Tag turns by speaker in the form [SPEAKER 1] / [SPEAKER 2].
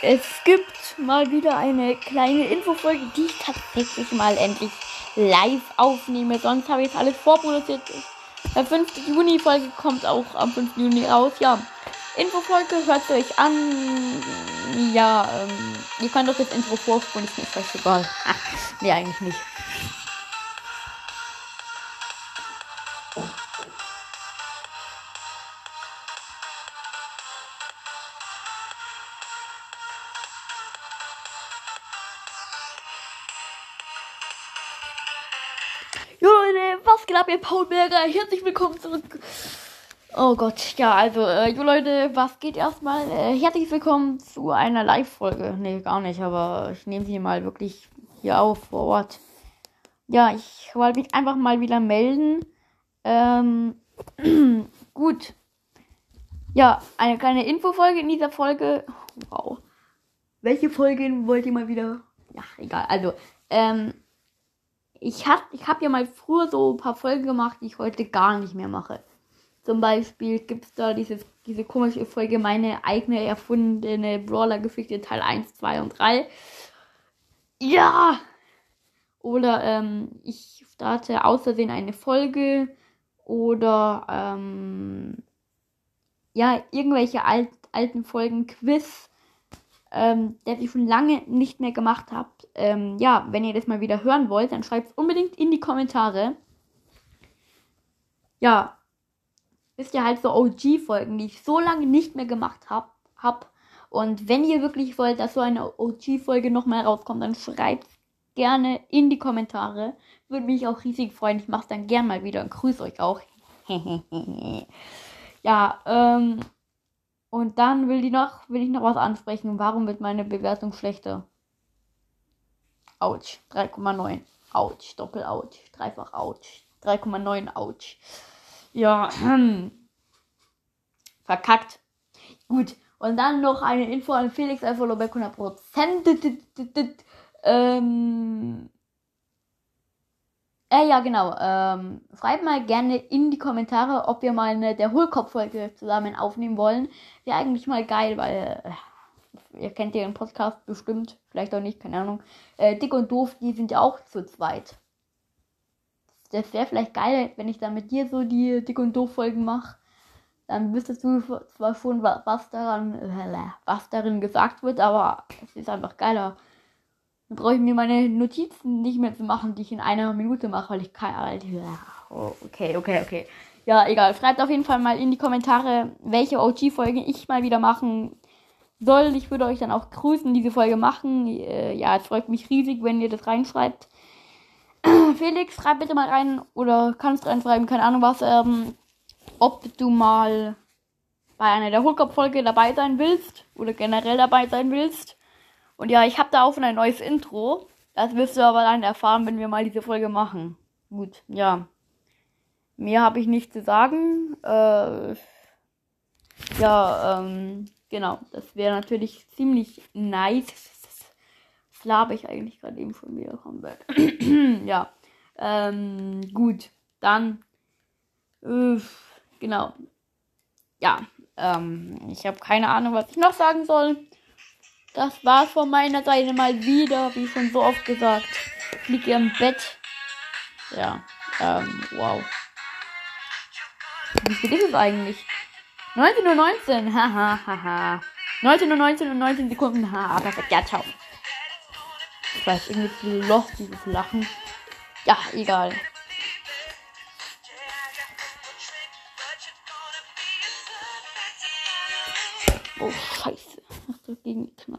[SPEAKER 1] Es gibt mal wieder eine kleine Infofolge, die ich tatsächlich mal endlich live aufnehme. Sonst habe ich jetzt alles vorproduziert. Der 5. Juni-Folge kommt auch am 5. Juni raus. Ja, Infofolge hört euch an. Ja, ähm, ihr könnt doch das Intro vorspulen, ist mir völlig egal. nee, eigentlich nicht. Geht ab, ihr Paul Berger? Herzlich willkommen zurück. Oh Gott, ja, also, äh, jo Leute, was geht erstmal? Äh, herzlich willkommen zu einer Live-Folge. Nee, gar nicht, aber ich nehme sie mal wirklich hier auf vor Ort. Ja, ich wollte mich einfach mal wieder melden. Ähm, gut. Ja, eine kleine Infofolge in dieser Folge. Wow. Welche Folge wollt ihr mal wieder? Ja, egal. Also, ähm, ich hab, ich hab ja mal früher so ein paar Folgen gemacht, die ich heute gar nicht mehr mache. Zum Beispiel gibt's da dieses, diese komische Folge, meine eigene erfundene Brawler-Geschichte Teil 1, 2 und 3. Ja! Oder ähm, ich starte aus Versehen eine Folge. Oder ähm, ja, irgendwelche alt, alten Folgen Quiz, ähm, der ich schon lange nicht mehr gemacht habe. Ähm, ja, wenn ihr das mal wieder hören wollt, dann schreibt es unbedingt in die Kommentare. Ja, ist ja halt so OG-Folgen, die ich so lange nicht mehr gemacht habe. Hab. Und wenn ihr wirklich wollt, dass so eine OG-Folge nochmal rauskommt, dann schreibt gerne in die Kommentare. Würde mich auch riesig freuen. Ich mache es dann gern mal wieder und grüße euch auch. ja, ähm. Und dann will, die noch, will ich noch was ansprechen. Warum wird meine Bewertung schlechter? Autsch. 3,9. Autsch. Doppel-Autsch. Dreifach Autsch. 3,9 Autsch. Ja. Verkackt. Gut. Und dann noch eine Info an Felix Alfolo bei 100%. Ähm. Äh, ja, genau. Ähm, schreibt mal gerne in die Kommentare, ob wir mal eine der Hohlkopf-Folge zusammen aufnehmen wollen. Wäre eigentlich mal geil, weil äh, ihr kennt ja den Podcast bestimmt, vielleicht auch nicht, keine Ahnung. Äh, Dick und Doof, die sind ja auch zu zweit. Das wäre vielleicht geil, wenn ich dann mit dir so die Dick und Doof-Folgen mache. Dann wüsstest du zwar schon, was daran, äh, was darin gesagt wird, aber es ist einfach geiler. Dann brauche ich mir meine Notizen nicht mehr zu machen, die ich in einer Minute mache, weil ich kann. Halt, oh, okay, okay, okay. Ja, egal. Schreibt auf jeden Fall mal in die Kommentare, welche OG-Folgen ich mal wieder machen soll. Ich würde euch dann auch grüßen, diese Folge machen. Äh, ja, es freut mich riesig, wenn ihr das reinschreibt. Felix, schreib bitte mal rein oder kannst reinschreiben, keine Ahnung was, ähm, ob du mal bei einer der Hookop-Folge dabei sein willst oder generell dabei sein willst. Und ja, ich habe da auch ein neues Intro. Das wirst du aber dann erfahren, wenn wir mal diese Folge machen. Gut, ja. Mehr habe ich nicht zu sagen. Äh, ja, ähm, genau. Das wäre natürlich ziemlich nice. Das labe ich eigentlich gerade eben schon wieder komplett. ja. Ähm, gut. Dann. Äh, genau. Ja. Ähm, ich habe keine Ahnung, was ich noch sagen soll. Das war's von meiner Seite mal wieder, wie schon so oft gesagt. Ich liege im Bett. Ja, ähm, wow. Wie viel ist es eigentlich? 19 Uhr 19, haha, haha. 19 Uhr 19 und 19 Sekunden, haha, perfekt, ja, ciao. Ich weiß, irgendwie lost dieses Lachen. Ja, egal. Oh, scheiße. Hast du gegen